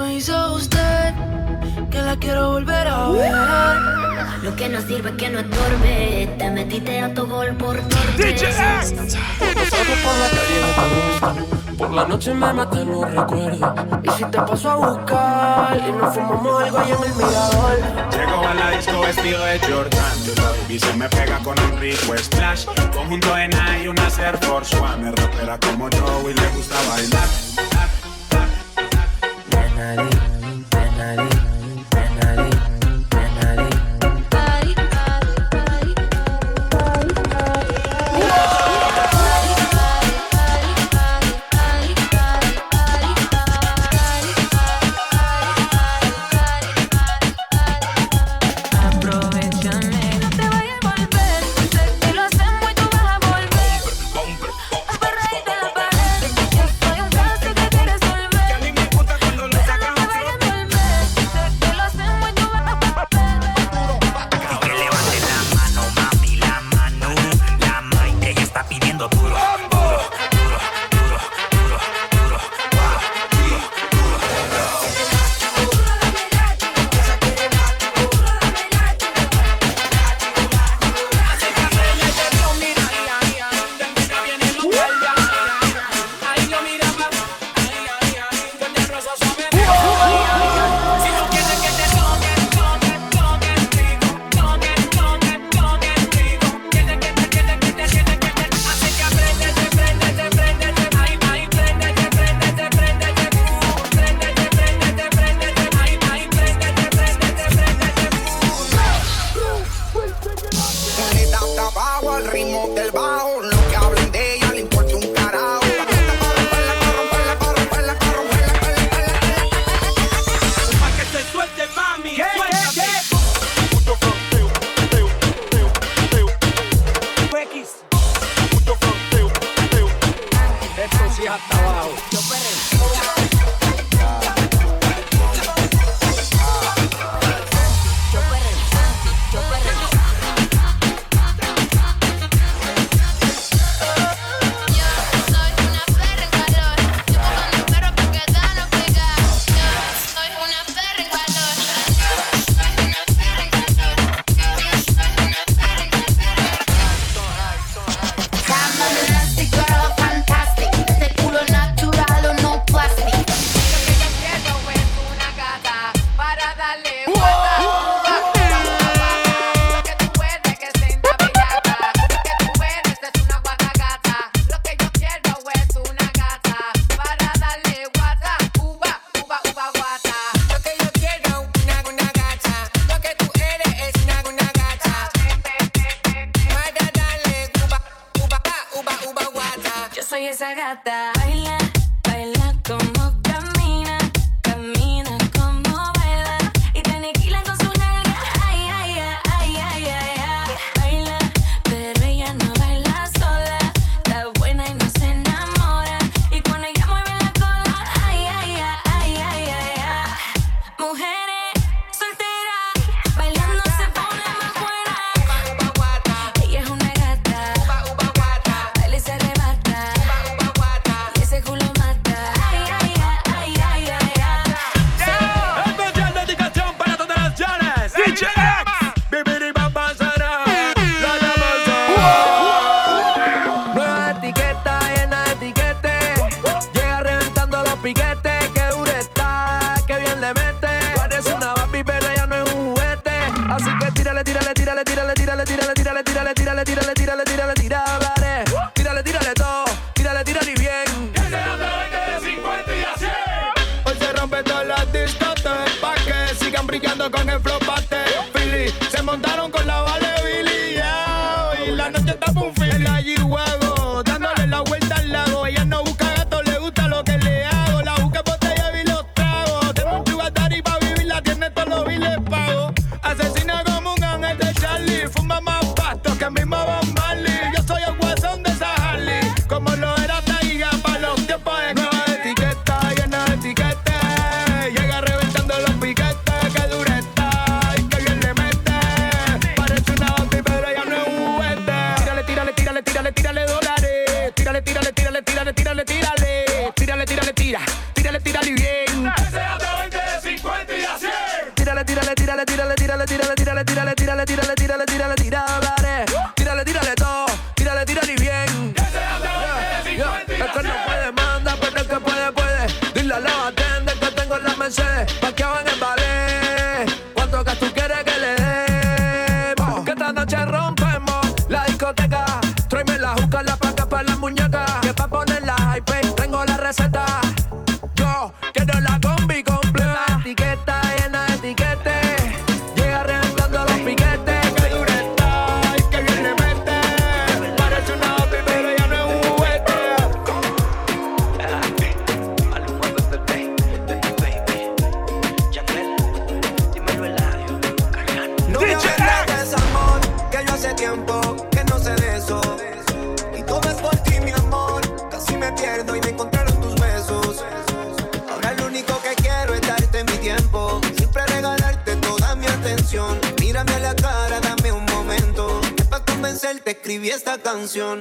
me hizo usted que la quiero volver a ver. Lo que no sirve es que no estorbe. Te metiste a tu gol por torpe. Por la noche me matan los recuerdos. Y si te paso a buscar y nos fumamos algo ahí en el mirador. Llego a la disco vestido de Jordan. Y se me pega con un rico splash. Conjunto en y una Air Force One. Me rapera como yo y le gusta bailar. finally.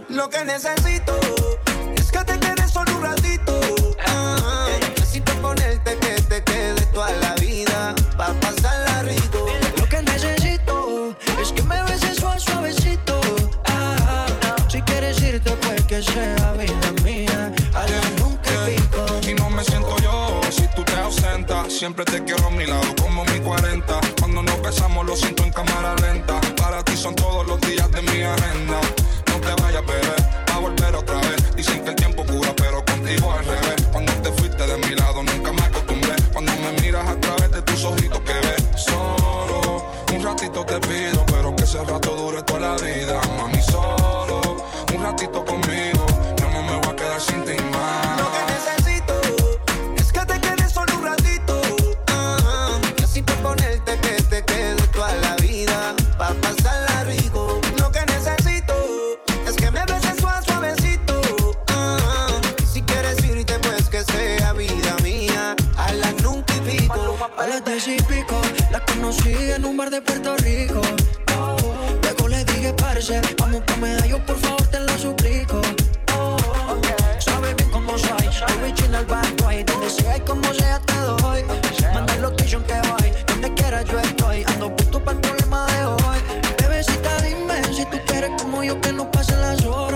Lo que necesito que no pasen las horas.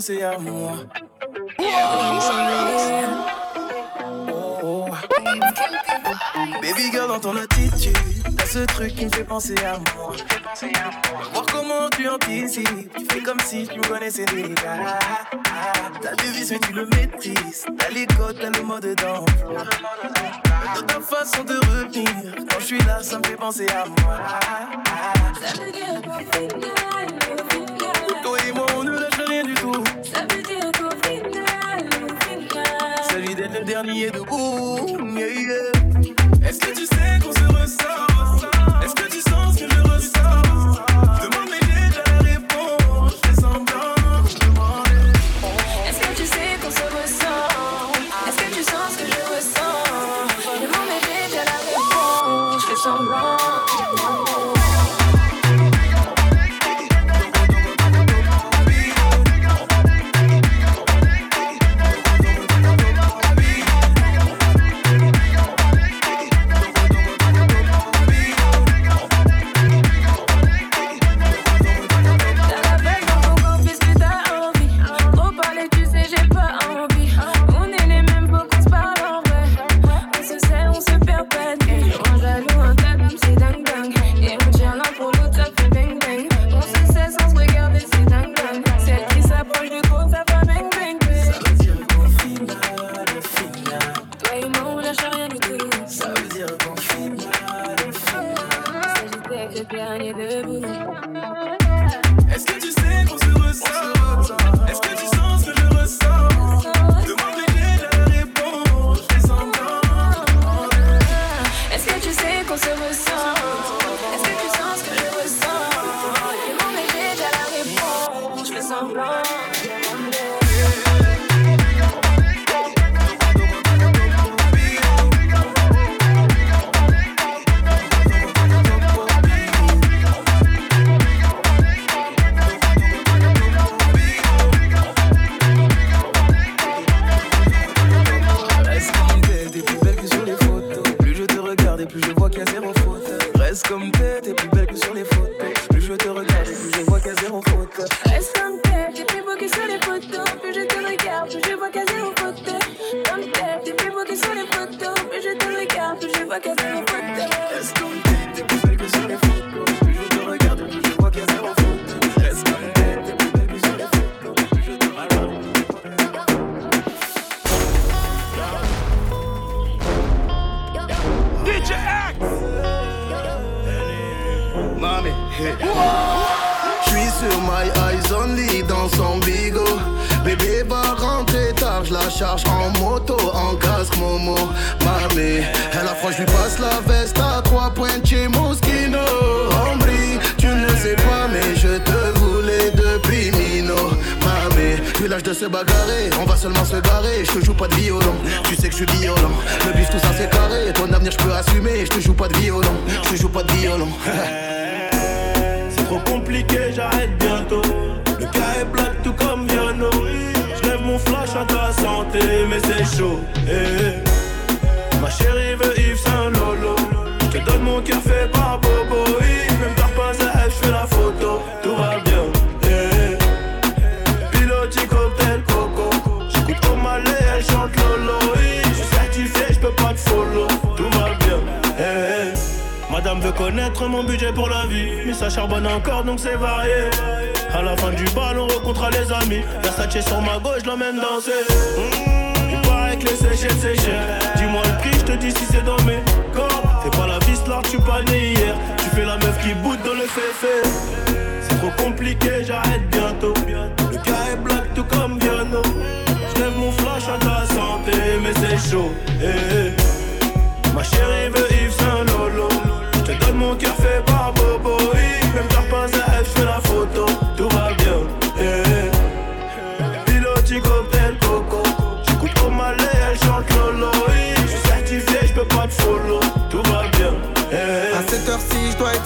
penser à moi. Oh, oh. Baby girl, dans ton attitude, t'as ce truc qui me fait penser à moi. Voir comment tu anticipes, tu fais comme si tu me connaissais déjà. T'as devise, mais tu le maîtrises. T'as les codes, t'as le mode d'emploi. Dans ta façon de revenir, quand je suis là, ça me fait penser à moi. Toi et moi, on ne lâche rien du tout. Ça veut dire qu'au final, au final, ça vit d'être le dernier debout. Yeah, yeah. Est-ce que tu sais qu'on se ressort? Est-ce que rentrer la charge en moto, en casque Momo. Mami, elle a froid, je lui passe la veste à trois points chez Moschino. Ambry, tu ne le sais pas, mais je te voulais depuis Mino. Mami, plus l'âge de se bagarrer, on va seulement se garer. Je te joue pas de violon, tu sais que je suis violent. Le bif, tout ça c'est carré, ton avenir je peux assumer. Je te joue pas de violon, je te joue pas de violon. C'est trop compliqué, j'arrête bientôt. Le cas est black tout comme flash à ta santé, mais c'est chaud. eh. Ma chérie veut Yves Saint Lolo. Je te donne mon fait par Bobo. Connaître mon budget pour la vie. Mais ça charbonne encore donc c'est varié. À la fin du bal, on rencontrera les amis. Versace sur ma gauche, l'emmène danser. Mmh, il paraît que les séchettes c'est cher. Dis-moi le prix, je te dis si c'est dans mes cordes. Fais pas la vis là, tu pas né hier. Tu fais la meuf qui boude dans le féfé. C'est trop compliqué, j'arrête bientôt. Le cas est black tout comme Viano. Je lève mon flash à ta santé, mais c'est chaud. eh, eh. Ma chérie veut Yves Saint Lolo. Mon cœur fait par Bobo. Yves, même pas à elle, la photo.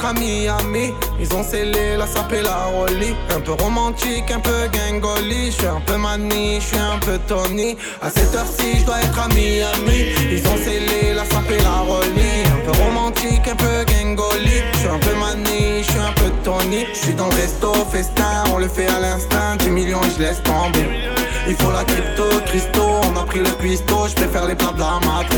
À Miami. Ils ont scellé la sape et la rollie. Un peu romantique, un peu gangoli. Je suis un peu mani, je suis un peu Tony. À cette heure-ci, je dois être à Miami. Ils ont scellé la sape et la rollie. Un peu romantique, un peu gangoli. Je suis un peu mani, je suis un peu Tony. Je suis dans le resto, festin, on le fait à l'instinct. 10 millions, je laisse tomber. Il faut la crypto, Christo. On a pris le cuistot, je préfère les plats de la madre.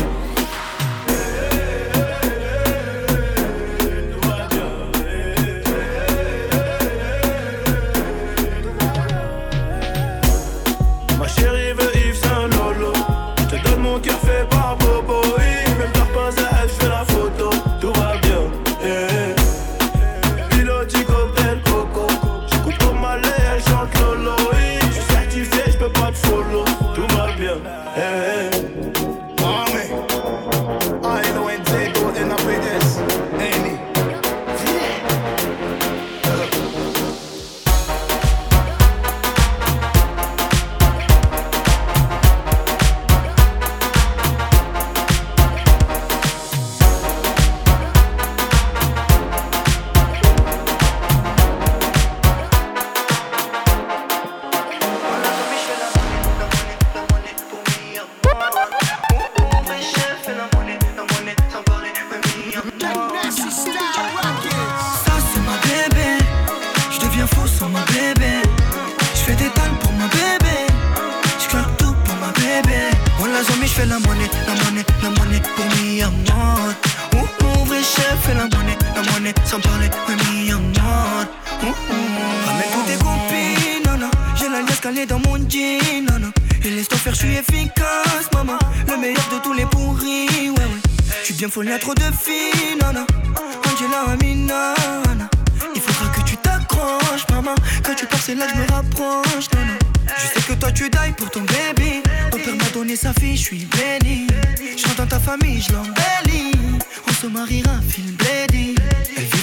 On se mariera, fil blady.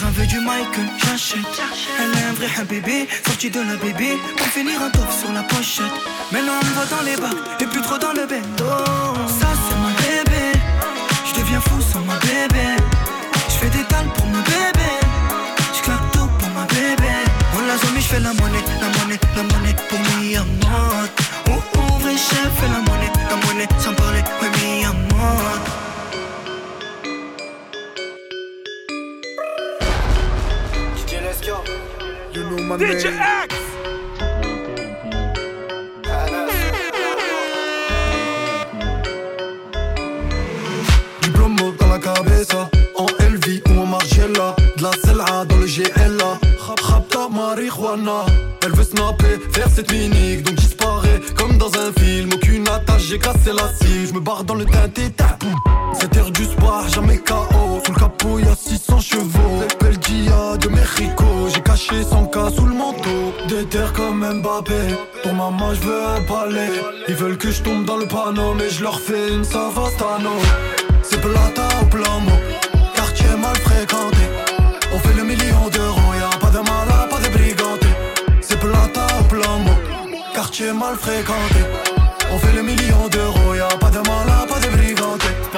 Un vœu du Michael, j'achète. Elle est un vrai bébé, sorti de la bébé. Pour finir un top sur la pochette. Maintenant on va dans les bacs, et plus trop dans le bendo. Ça c'est mon bébé. Je deviens fou sans ma bébé. Je fais des talles pour mon bébé. Je claque tout pour ma bébé. On l'a zombie, je fais la monnaie, la monnaie, la monnaie pour mi amor. Oh oh, vrai chef, fais la monnaie, la monnaie, sans parler, ouais mi amor. My DJ name. X. Diplôme dans la cabeza, en LV ou en Margiela. De la Zel'a dans le GLA Rapta marijuana. Elle veut snapper, faire cette minique Donc disparaît comme dans un film. Aucune attache, j'ai cassé la cime Je me barre dans le teinté, ta C'est air du sport, jamais KO Sous le capot y'a 600 chevaux caché son cas sous le manteau Des terres comme Mbappé Pour maman je veux un palais Ils veulent que je tombe dans le panneau Mais je leur fais une savastano c'est plata au plomo, quartier mal fréquenté. On fait le million d'euros, y'a pas de malin, pas de briganté. C'est plata au plomo, quartier mal fréquenté. On fait le million d'euros,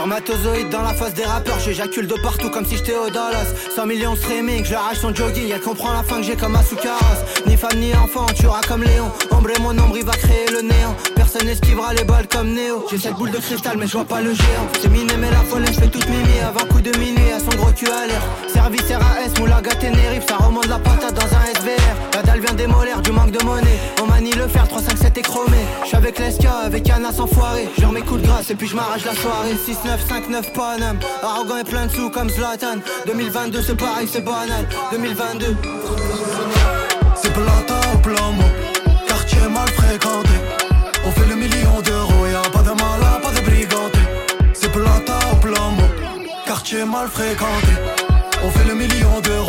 Spermatozoïde dans la face des rappeurs, j'éjacule de partout comme si j'étais au Dallas. 100 millions streaming, je l'arrache son jogging, elle comprend la fin que j'ai comme Asukaras. Ni femme ni enfant, tu auras comme Léon. Ombre mon nombre, il va créer le néant Personne n'esquivera les balles comme Néo J'ai cette boule de cristal mais je vois pas le géant. C'est miné mais la folle, je fais toute mimi Avant coup de minuit, à son gros cul à l'air Service RAS, Moulaga Ténérife, ça remonte la patate dans un SVR La dalle vient démolir du manque de monnaie. On manie le fer, 357 est chromé. Je suis avec l'Esca, avec Anna sans foirer Je mes coups de grâce et puis je m'arrache la soirée. 6 9 5 9 Paname. Arrogant et plein de sous comme Zlatan. 2022 c'est pareil c'est banal. 2022 C'est plata au plomo, quartier mal fréquenté. On fait le million d'euros, y'a pas de malin, pas de briganté. C'est plata au plomo, quartier mal fréquenté. On fait le million d'euros,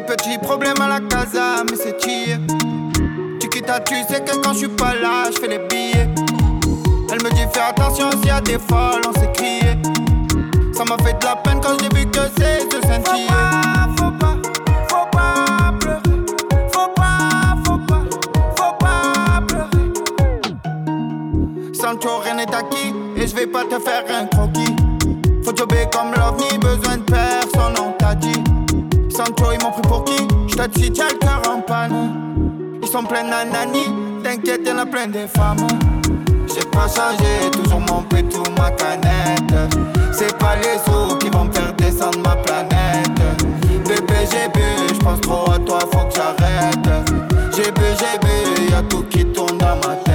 des petits problèmes à la casa, mais c'est chier. Tu quittes, tu sais que quand je suis pas là, je fais les billets. Elle me dit fais attention s'il y a des folles, on s'est crié. Ça m'a fait de la peine quand j'ai vu que c'est de sentir. Faut pas, faut pas pleurer. Faut pas, faut pas, faut pas pleurer. Sancho, rien n'est acquis et je vais pas te faire un croquis. Faut jobber comme l'ovni, besoin de personne, on t'a dit. Sancho, ils m'ont pris tiens le cœur en panne. Ils sont pleins d'anani, t'inquiète, y'en a plein des femmes. J'ai pas changé, toujours mon pétou, ma canette. C'est pas les sous qui vont me faire descendre ma planète. Bébé, j'ai bu, j'pense trop à toi, faut que j'arrête. J'ai bu, j'ai bu, y'a tout qui tourne dans ma tête.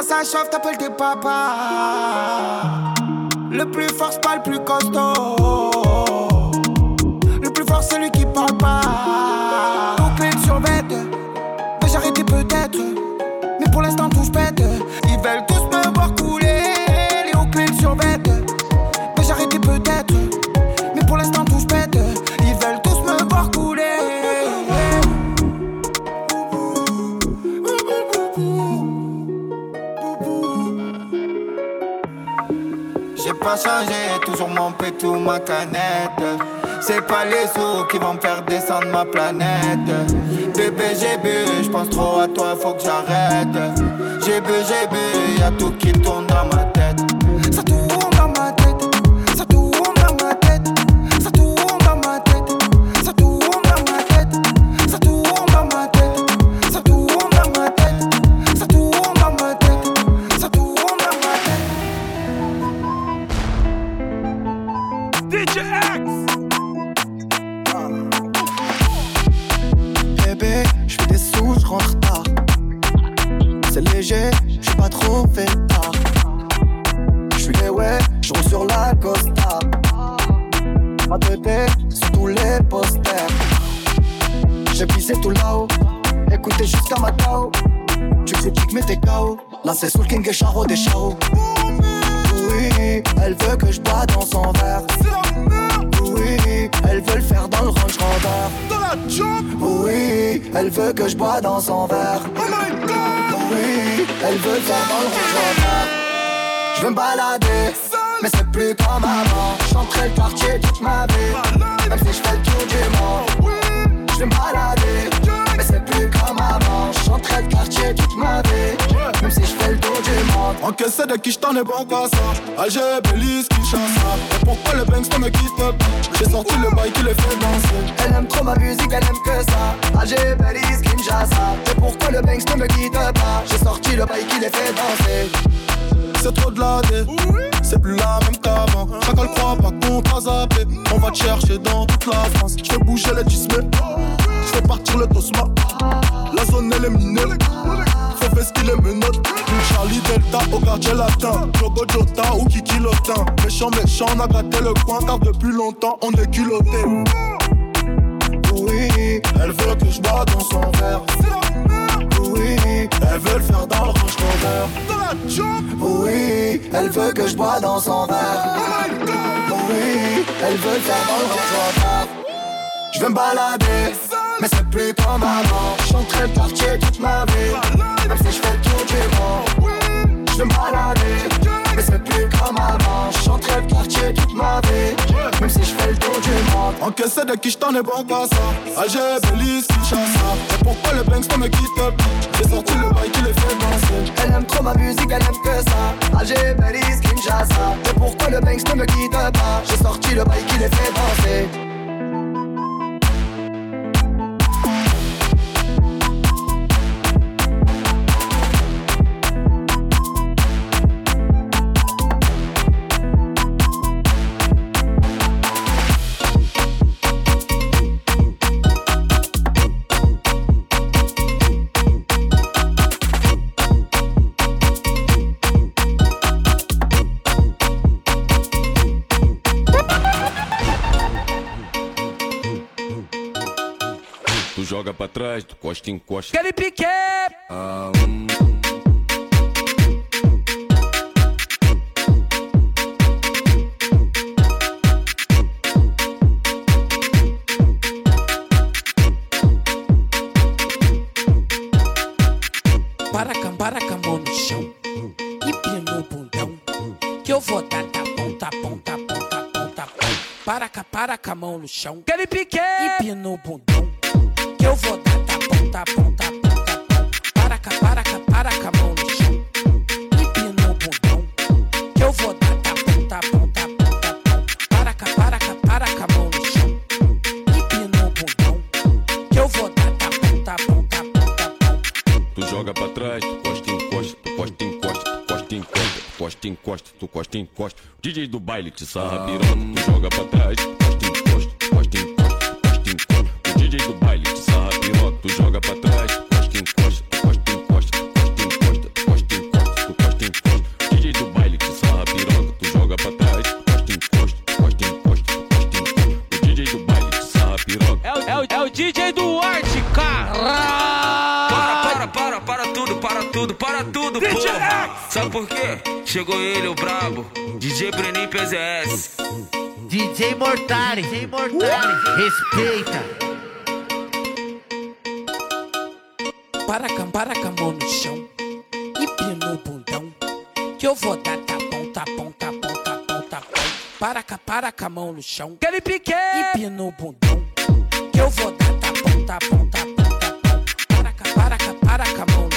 Quand ça chauffe, t'appelles tes papas. Le plus fort, c'est pas le plus costaud. Le plus fort, c'est lui qui parle pas. Donc, les survêtent. Mais arrêté peut-être. Mais pour l'instant, tout se. C'est pas les sous qui vont me faire descendre ma planète. Bébé, j'ai bu, je pense trop à toi, faut que j'arrête. J'ai bu, j'ai bu, y'a tout qui tourne dans ma tête. La job. Oui, elle veut que je bois dans son verre. Oh my god. Oui, elle veut faire dans le Rover. Je veux me balader, mais c'est plus comme avant. J'entrais le quartier toute ma vie, même si je fais le tour du monde. Je veux me balader, mais c'est plus comme avant. J'entrais le quartier toute ma vie, même si je fais le tour du monde. Encaissé de qui j't'en ai bon qu'à ça Alger, Belize, Kinshasa Et pourquoi le Banks me quitte pas? J'ai sorti le bail qui les fait danser Elle aime trop ma musique, elle aime que ça. Alger, Belize, Kinshasa. Et pourquoi le Banks ne me quitte pas? J'ai sorti le bail qui les fait danser. C'est trop de la C'est plus la même qu'avant. Chacun le croit pas qu'on t'a zappé. On va te chercher dans toute la France. Je bouger les tismés Je fais partir le tosma. La zone elle est minée. Faut vestir les menottes Charlie Delta au quartier latin. Jogo Jota ou Kiki Lotin. Méchant méchant on a gâté le coin Car depuis longtemps on est culotté. Oui, Elle veut que je bois dans son verre oui, Elle veut le faire dans le Range Rover Dans la job. Oui, elle veut que je bois dans son verre. Oui, elle veut le faire dans le Range Rover. Je veux me balader, mais c'est plus comme avant. J'entrais le quartier toute ma vie, même si je fais le tour du monde. Je veux me balader, mais c'est plus comme avant. J'entrais le quartier toute ma vie, même si je fais le tour du monde. Encaissé de qui j't'en ai bon qu'à ça Alger, Belize, Kinshasa Et pourquoi le Banks ne me quitte pas? J'ai sorti le bail qui les fait danser Elle aime trop ma musique, elle aime que ça. Alger, Belize, Kinshasa. Et pourquoi le Banks ne me quitte pas? J'ai sorti le bail qui les fait danser. Pra trás, tu costa encosta. Aquele pique! Ah, Para para a mão no chão. Empina o bundão. Que eu vou dar tapão, tapão, tapão, tapão, tapão. Para cá, para com a mão no chão. Aquele pique! Empina o bundão. Que eu vou dar tapão, tapão, tapão, tapão. Para cá, para cá, para a mão no chão. Empina o bundão. Que eu vou dar tapão, tapão, tapão, tapão. Para cá, para cá, para a mão no chão. Empina o bundão. Que eu vou dar tapão, tapão, tapão, tapão. Tu joga pra trás, tu costa encosta, tu costa encosta, tu costa encosta, tu costa encosta, tu costa encosta. DJ do baile te sarra piroca, tu joga pra trás, tu costa encosta, tudo, para tudo, povo. Sabe por quê? Chegou ele, o brabo. DJ Brenin PZS. DJ Mortari, DJ Mortari, uh! respeita. Para com, para mão no chão e o bundão. Que eu vou dar tapão, tapão, tapão, tapão, tapão. Para cá, para com a mão no chão. Que ele pique e o bundão. Que eu vou dar tapão, tapão, tapão, tapão. Para cá, para cá, para com a mão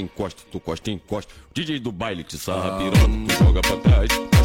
encosta, tu costa, encosta. DJ do baile te sarra, piroca, tu joga pra trás.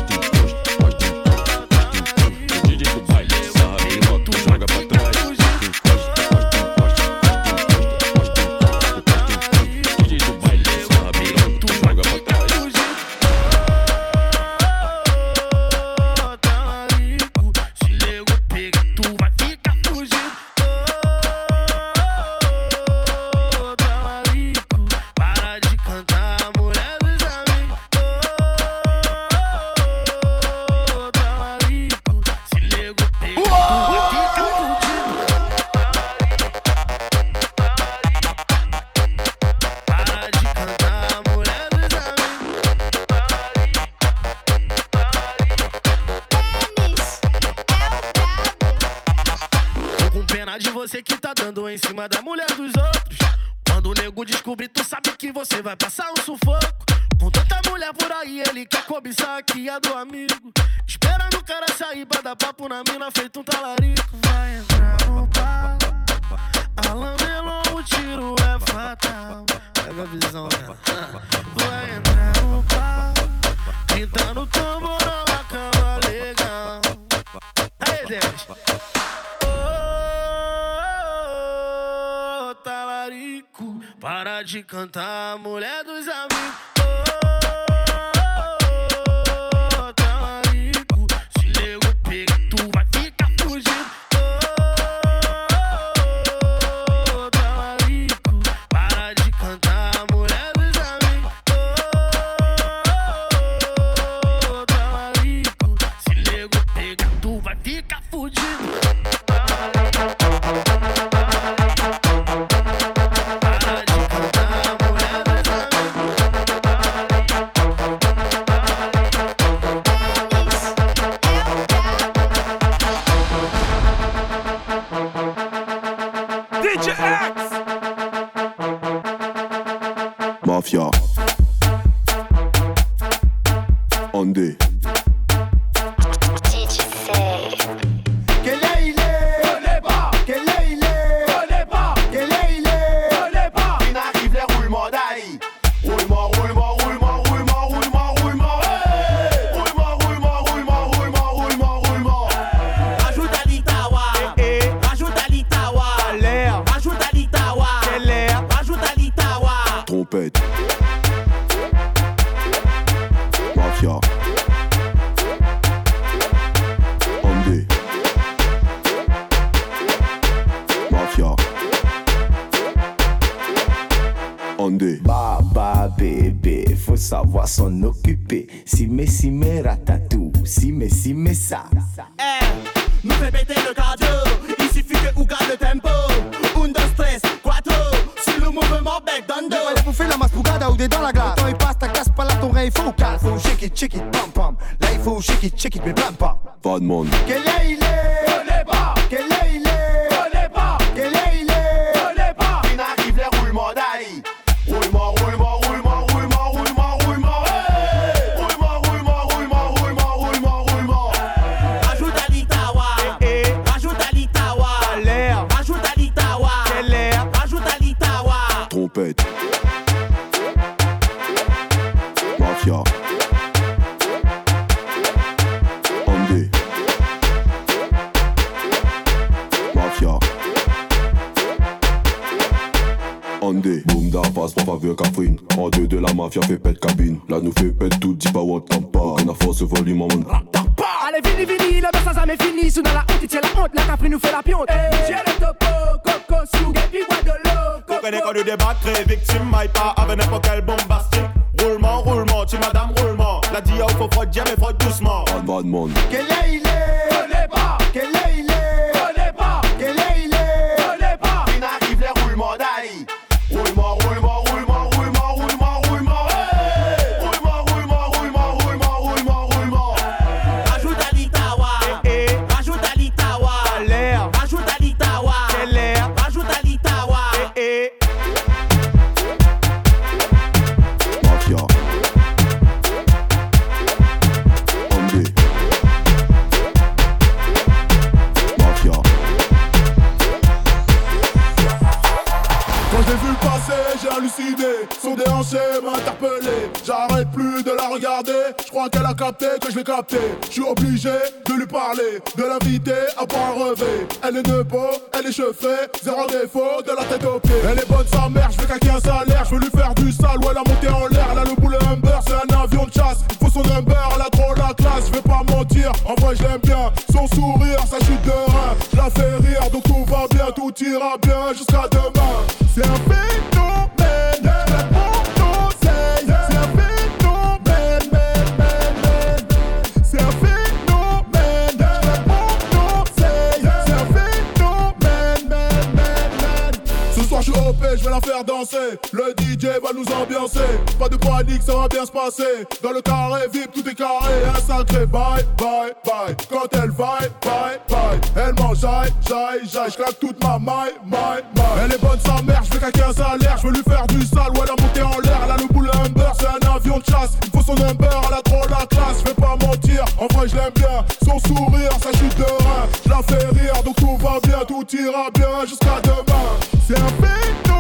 de cantar, mulher dos amigos. on fait la maspougada ou des dans la glace. Quand il passe, ta casse pas là, ton rein il faut casse. Faut shake it, check it, pam pam. Là il faut shake it, check it, mais blam pas. Pas de monde. Quel est il est? Je pas. En deux de la mafia fait pète cabine. Là nous fait pète tout, dis pas what pas. Aucune à force volume en. Allez, vini, vini, le verse a jamais fini. Sous dans la honte, il tient la honte. La capri nous fait la pionte. Eh. J'ai le topo, coco, sougue, puis bois de l'eau. Comprenez quand nous débattre, victime, maille pas avec n'importe quel bombastique. Roulement, roulement, tu madame, roulement. La dia, faut froid, mais froid doucement. Est je l'ai capté. Je suis obligé de lui parler, de l'inviter à boire un revêt. Elle est beau, elle est chauffée, zéro défaut, de la tête aux pieds. Elle est bonne sa mère, je vais caquer un salaire. Je veux lui faire du sale elle a monté en l'air. Elle a le boulet Humber, c'est un avion de chasse. Il faut son number, elle a trop la classe. Je vais pas mentir, en vrai je l'aime bien. Son sourire, sa chute de rein. Je la fais rire, donc tout va bien, tout ira bien jusqu'à demain. C'est un phénomène, faire danser. Le DJ va nous ambiancer. Pas de panique, ça va bien se passer. Dans le carré VIP, tout est carré. Un sacré bye, bye, bye. Quand elle vaille, bye, bye. Elle mange, j'aille, j'aille, j'aille. Je claque toute ma maille, maille, maille. Elle est bonne sa mère, vais caquer un salaire. Je veux lui faire du sale, ou elle a monté en l'air. Elle a le boule Humber, c'est un avion de chasse. Il faut son number, elle a trop la classe. Je vais pas mentir, en vrai je l'aime bien. Son sourire, sa chute de rein. Je la fais rire, donc tout va bien, tout ira bien jusqu'à demain. C'est un phénomène,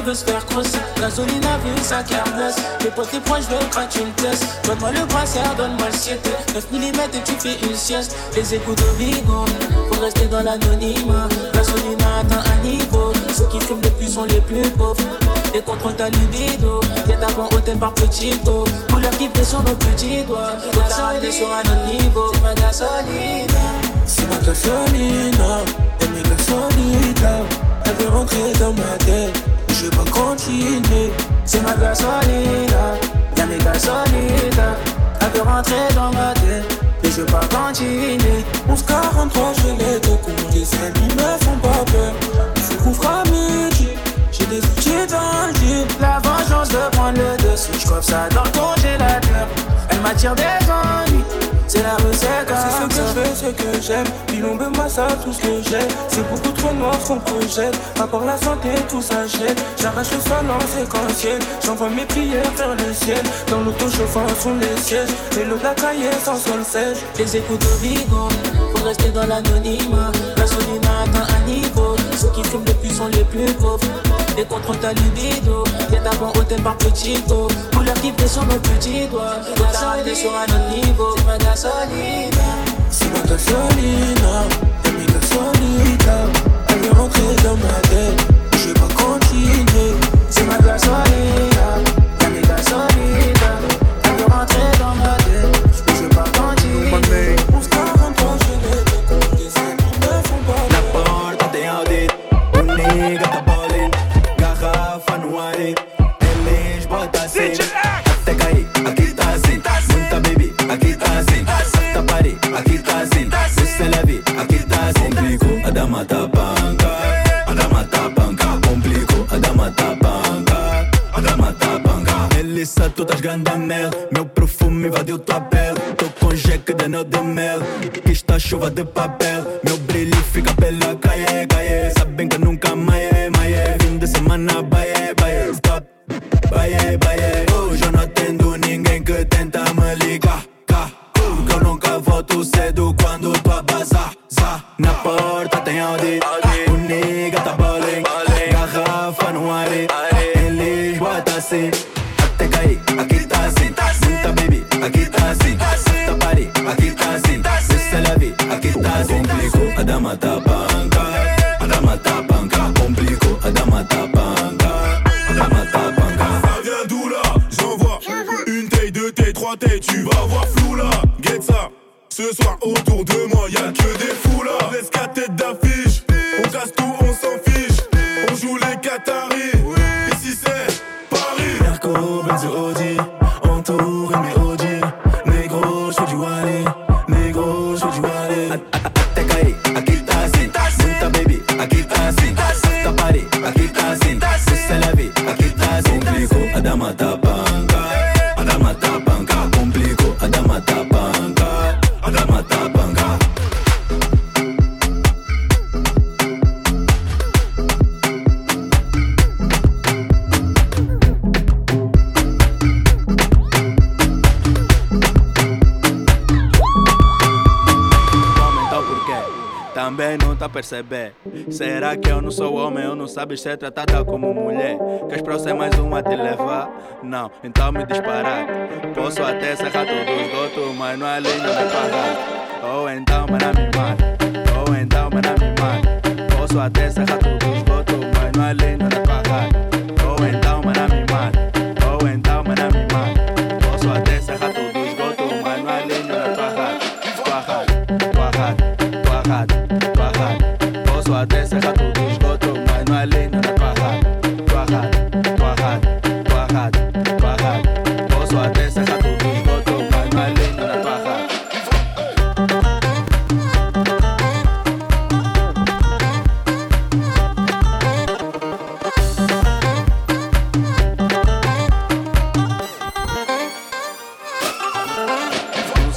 qui veut se faire crosser Gasoline a vu sa carnesse Les potes les proches veulent craquer une pièce Donne-moi le brassard, donne-moi le 7 9 mm et tu fais une sieste. Les écoutes au bigon Faut rester dans l'anonymat. Gasoline atteint un niveau. Ceux qui fument le plus sont les plus pauvres. Et contrôle ta libido ta bon hôtel par petit dos Couleur qui fait sur nos petits doigts. Faut t'arrêter sur un autre niveau. C'est ma gasolina C'est ma gasolina Et mes gasolina Elle veut rentrer dans ma tête continuer C'est ma gasolina Y'a mes gasolina. Elle veut rentrer dans ma tête Et je veux pas continuer. 1143 je l'ai de coups Les ennemis me font pas peur. Faut couvrir à midi. J'ai des outils dans La vengeance veut prendre le dessus. Je ça dans le congélateur. Elle m'attire des C'est C'est ce que je veux, ce que j'aime. Bilombe moi ça, tout ce que j'ai. C'est beaucoup trop noir ce qu'on projette. À part la santé, tout gêne J'arrache le sol en séquentiel. J'envoie mes prières vers le ciel. Dans l'auto-chauffant sont les sièges. Et la cahier sans sol sèche. Les écoutes au bigon Faut rester dans l'anonymat. Gasoline atteint un niveau. Ceux qui fument le plus sont les plus pauvres. Et contrôle ta libido Y'a ta bon hôtel par petit dos Couleur qui fait sur nos petits doigts Faut t'arrêter sur un autre niveau. C'est ma gasolina C'est ma gasolina Et mes gasolita Elle veut rentrer dans ma tête. Je veux pas continuer. C'est ma gasolina Y'a mes gasolina caramelo. Está chuva de papel, meu brilho fica pela caia, caia. Complico, adama tapanga, adama tapanga, complico adama tapanga, adama tapanga. Ça vient d'où là? J'envoie une taille, deux tailles, trois tailles, tu vas voir flou là. Get ça, ce soir autour de moi, y'a que des sabes ser é tratada como mulher. Queres próximo mais uma te levar? Não, então me disparar. Posso até ser todo dos gotos, mas não é linha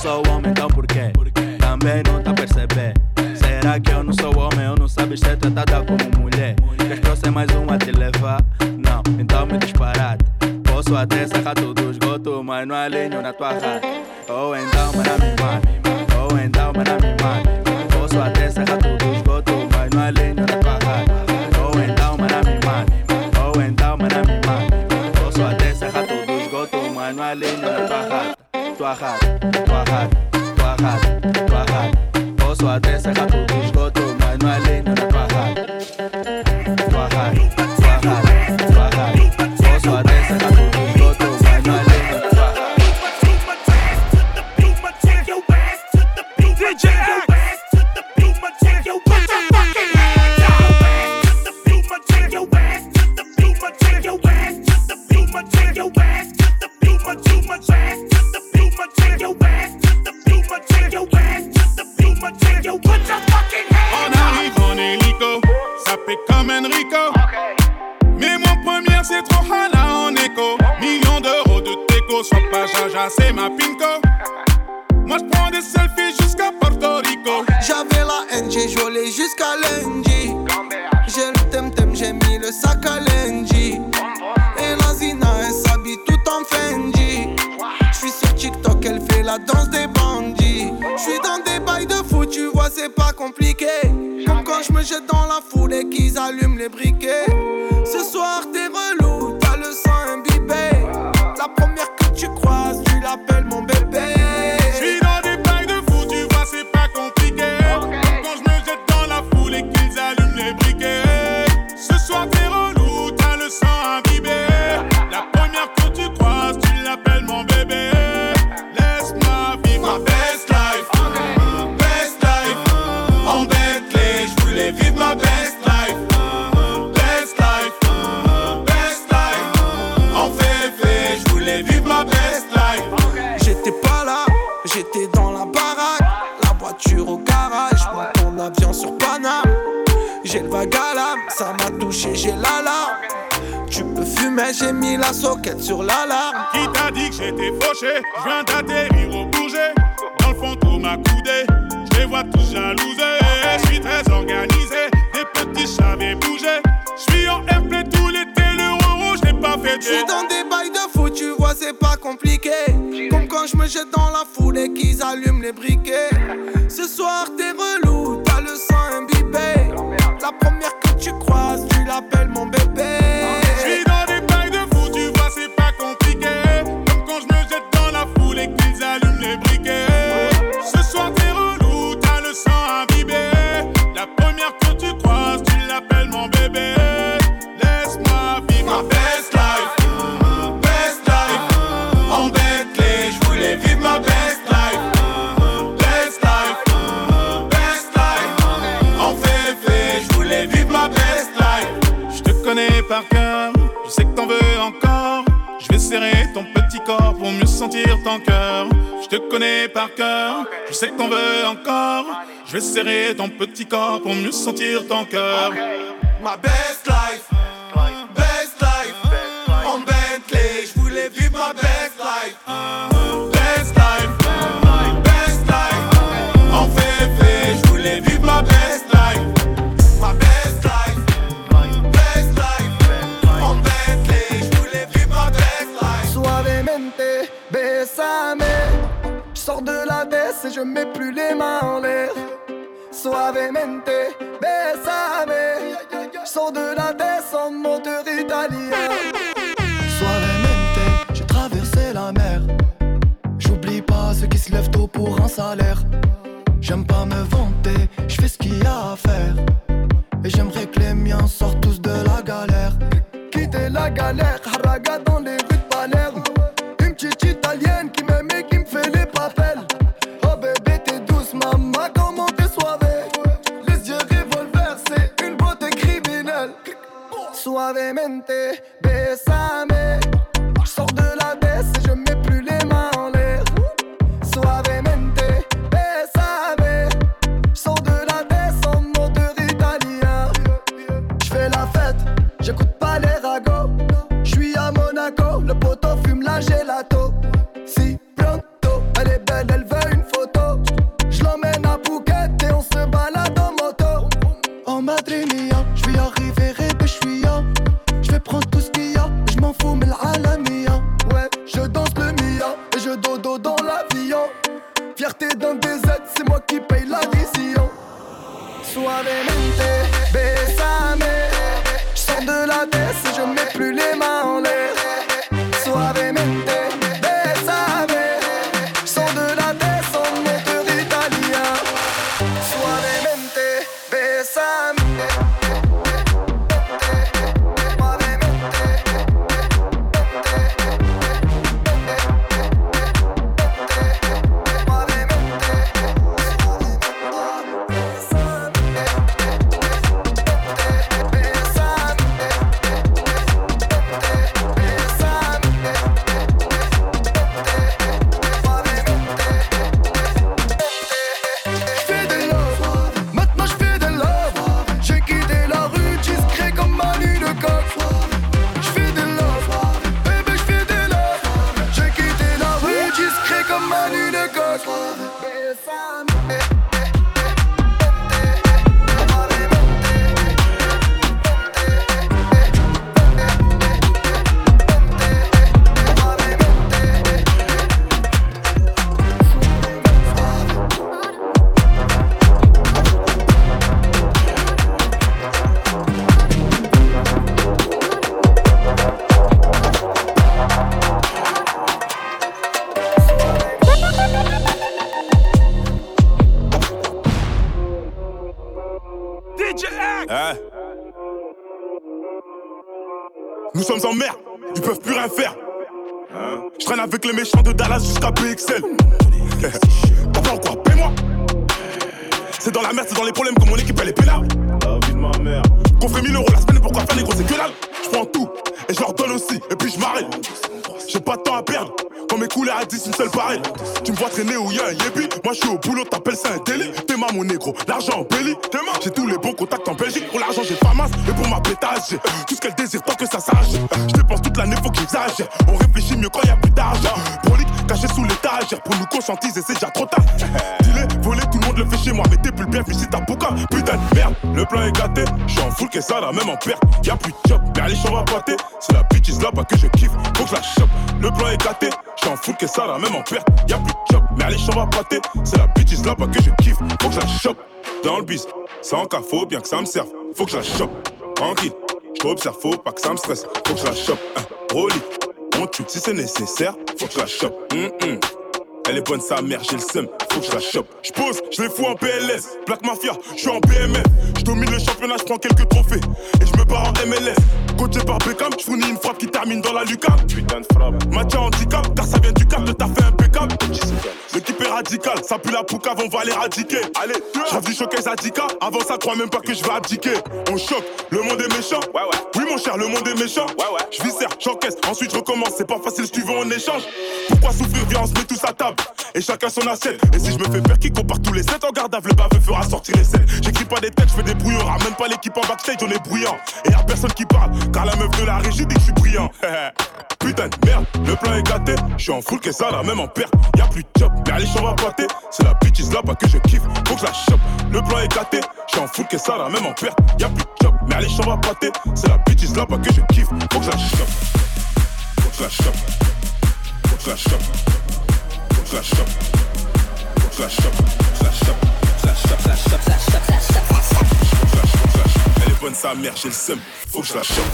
sou homem, então porquê? Também não tá percebendo. Será que eu não sou homem? Eu não sabes ser tratada como mulher. Queres trouxer mais uma te levar? Não, então me disparate. Posso até sacar tudo do esgoto, mas não alinho na tua rata. Ou oh, então, para me mata. Ou oh, então, dá me mata. Posso até sacar tudo do esgoto, mas não alinho na tua rata. Ou oh, então, me mate. Ou então, dá me mate. Posso até sacar tudo do esgoto, mas não alinho na tua rata. Tua rata. Janta petit corps pour mieux sentir ton cœur. Maria. la même en perte, y'a plus de job. mais les chambres à pâté, c'est la bitch là-bas que je kiffe, faut que je la chope. Le plan est gâté, j'en fous que ça la même en perte, y'a plus de job. Mais les chambres à pâté, c'est la bitch là-bas que je kiffe, faut que je la chope. Dans le bis, sans en cas bien que ça me serve, faut que je la chope. Tranquille, j'observe, faut pas que ça me stresse, faut que je la chope. Hein, Rolly, on tue si c'est nécessaire, faut que je la chope. Hum, hum. Elle est bonne sa mère, j'ai le seum, faut que je la chope. J'pose, je les fous en PLS. Black Mafia, je suis en BMF. Je domine le championnat, je prends quelques trophées. Et je me barre en MLS. Coaché par Beckham, je fournis une frappe qui termine dans la lucarne. Putain de frappe. Match handicap, car ça vient du cap de ta fait impeccable. L'équipe est radicale, ça pue la poucave, on va l'éradiquer. Allez, j'avais du showcase Adika. Avant ça, crois même pas que je vais abdiquer. On choque, le monde est méchant. Ouais, ouais. Oui, mon cher, le monde est méchant. Ouais, ouais. Je j'encaisse, ensuite je recommence. C'est pas facile, si tu veux en échange. Pourquoi souffrir, viens, on se met tous à table. Et chacun son assiette. Et si je me fais faire qui compare tous les 7 en gardave, le baveux fera sortir les 7. J'écris pas des textes, je fais des brouillards. Même pas l'équipe en backstage, on est bruyant. Et y'a personne qui parle, car la meuf de la régie dit que je suis brillant. Putain de merde, le plan est gâté. Je suis en full que ça là, même en perte. Y'a plus de job, mais allez, j'en va pâter. C'est la bitch là pas que je kiffe, faut que je la chope. Le plan est gâté, je suis en full que ça là, même en perte. Y'a plus de job, mais allez, j'en va pâter. C'est la bitch là pas que je kiffe, faut que je la chope. Faut que je la chope. Faut que je la chope. Elle est bonne sa mère, j'ai le seum, faut que je la chope.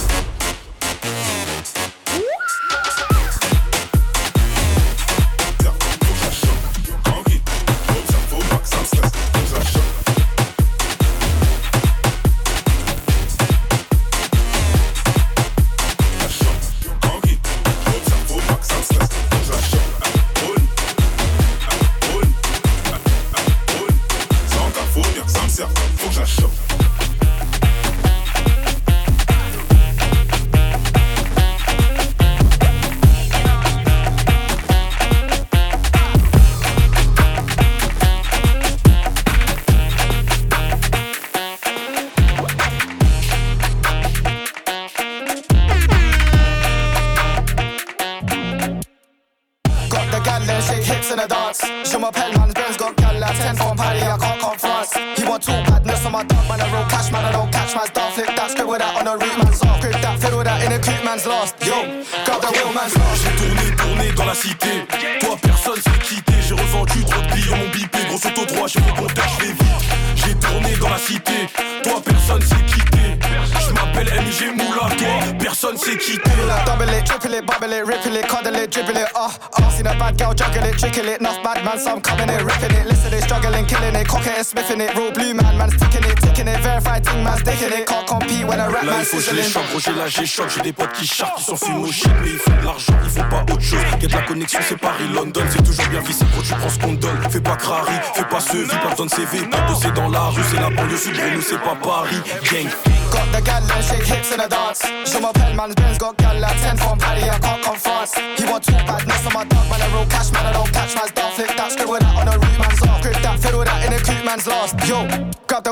J'ai la G-Shock, j'ai des potes qui chartent, qui sont fument au shit, mais ils font de l'argent, ils font pas autre chose. Get la connexion, c'est Paris-London, c'est toujours bien vissé, gros tu prends ce qu'on donne. Fais pas crari, fais pas ce vie, pas besoin de CV, pas bosser dans la rue, c'est la banlieue sud, nous c'est pas Paris, gang. Got the gal shake hips in a dance. Je m'appelle man's Benz got gal at 10 from Paddy, I can't come France. He want two badness on my dog, man, I roll cash, man, I don't catch man's dog. Flip that, scribble that on the root man's off. Grip that, fiddle that in a creep man's lost. Yo,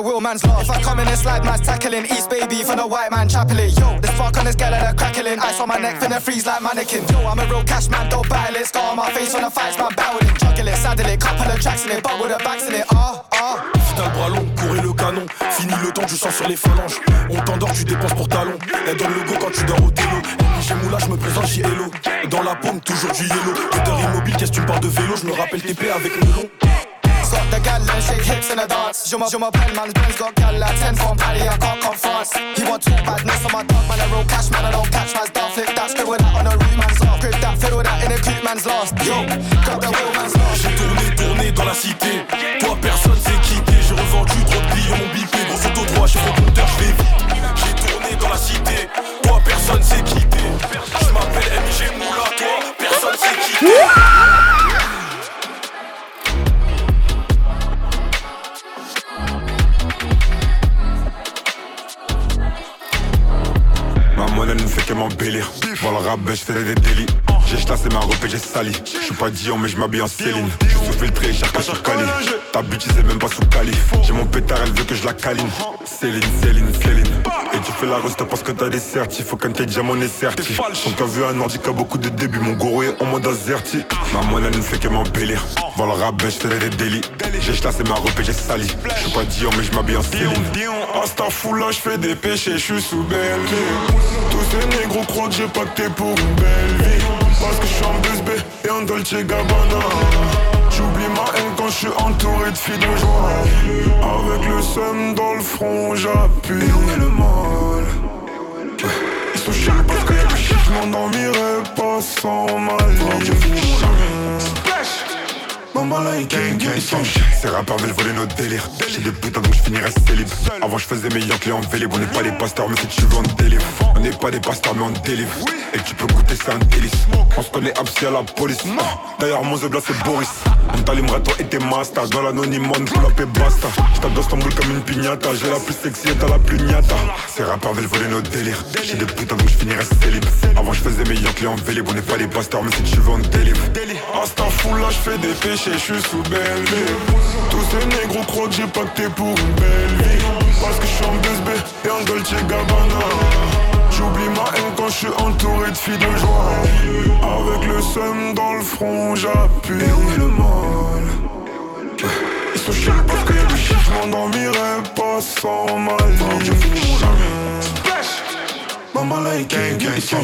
wheel man's lost. If I come in and slide, man's tackling. East baby for the white man chapeling. Yo, the spark on this gal and crackling. Ice on my neck, finna freeze like mannequin. Yo, I'm a real cash man, don't battle it. Scar on my face on the fights, man, battle it. Juggle it, saddle it, couple of tracks in it, but with the backs in it. Ah, ah. Final bras long, courez le canon. Fini le temps, tu sens sur les phalanges. On t'endort, tu dépenses pour talon. Elle donne le go quand tu dors au télo. J'ai moula, je me présente chez Hello. Dans la paume, toujours du yellow. Guetteur immobile, qu'est-ce que tu me parles de vélo? Je me rappelle TP avec le long. The shake hips a. Je got gal at 10 from I. He badness on my dog, man, I cash, man, I don't catch on off. Grip that, that in a man's. Yo, the real man's. J'ai tourné, tourné dans la cité. Toi, personne s'est quitté. J'ai revendu trop de mon bipé. Gros auto droit, j'ai je vais vite. J'ai tourné dans la cité. Toi, personne s'est quitté. Je m'appelle MG Moula, toi, personne s'est quitté. M'embellir. Dans le rap, ben, je fais des délits. J'ai chassé ma robe et j'ai sali. Je suis pas Dion, mais je m'habille en Céline. Je suis filtré, que sur Cali. Ta bitch, c'est même pas sous Cali. J'ai mon pétard, elle veut que je la câline. Céline, Céline, Céline. Et fais la reste parce que t'as des certifs. Faut qu'un tes diamants est certif. On t'a vu un ordi qui a beaucoup de débuts. Mon goro est en mode azerti. Ma monnaie ne fait que m'embellir. Dans le rap, ben, je fais des délits. J'ai chassé ma robe et j'ai sali. Je suis pas Dion, mais je m'habille en. Dion, Insta full là, j'fais des péchés, j'suis sous belle vie. Tous ces négros croient que j'ai pacté pour une belle vie. Parce que je suis en BSB et en Dolce Gabbana J'oublie ma haine je suis entouré de filles de joie. Avec le seum dans le front j'appuie. Et où est le mal Ils sont chiants parce que je m'endormirai pas sans ma Ces rappeurs veulent voler notre délire. J'ai des putains donc je finirai célib. Avant je faisais mes yankees en vélib On n'est pas des pasteurs mais si tu veux on délivre On n'est pas des pasteurs mais on délivre Et tu peux goûter c'est un délice. On se connaît absi à la police. D'ailleurs mon zebla c'est Boris. On t'allumerait toi et tes masters Dans l'anonymat on pull up et basta J't'adosse Istanbul comme une pignata J'ai la plus sexy et t'as la plus niata. Ces rappeurs veulent voler notre délire. J'ai des putains donc je finirai célib. Avant je faisais mes yankees en vélib On n'est pas des pasteurs mais si tu veux on délivre Hasta fou là je fais des péchés je suis sous belle Tous ces négros croient que j'ai pacté pour une belle vie. Parce que je suis en BSB et en Dolce Gabbana. J'oublie ma haine quand je suis entouré de filles de joie. Avec le seum dans le front j'appuie. Et où est le mal. Ils sont chiants parce que Je m'endormirai pas sans ma gang Ils sont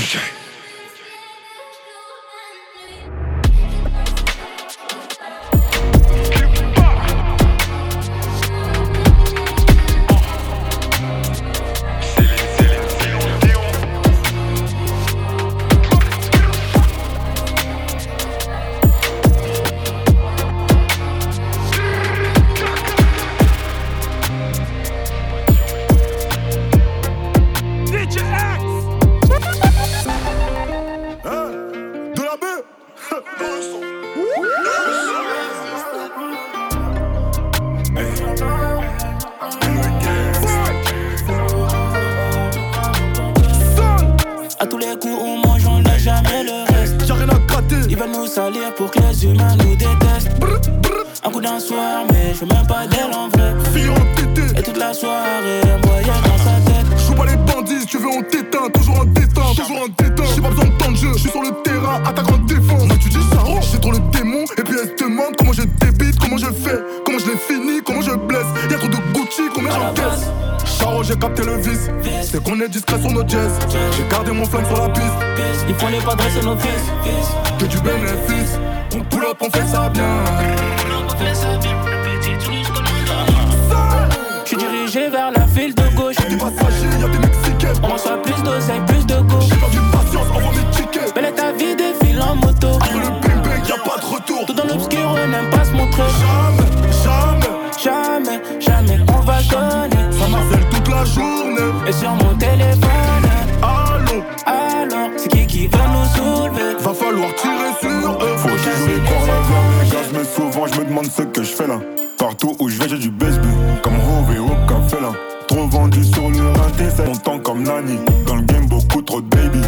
demande ce que je fais là. Partout où je vais j'ai du baseball Comme Rove et aucun félin Trop vendu sur le rinté c'est longtemps comme Nani. Dans le game beaucoup trop de baby.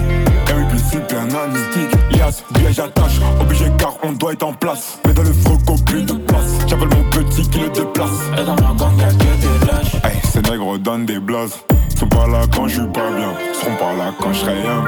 Puis super Nani Stick, lias, piège attache Obligé car on doit être en place. Mais dans le froco plus de place. J'appelle mon petit qui le déplace. Et dans ma gang, y'a que des lâches. Hey, ces nègres donnent des blases Sont pas là quand je suis pas bien. Seront pas là quand je serai rien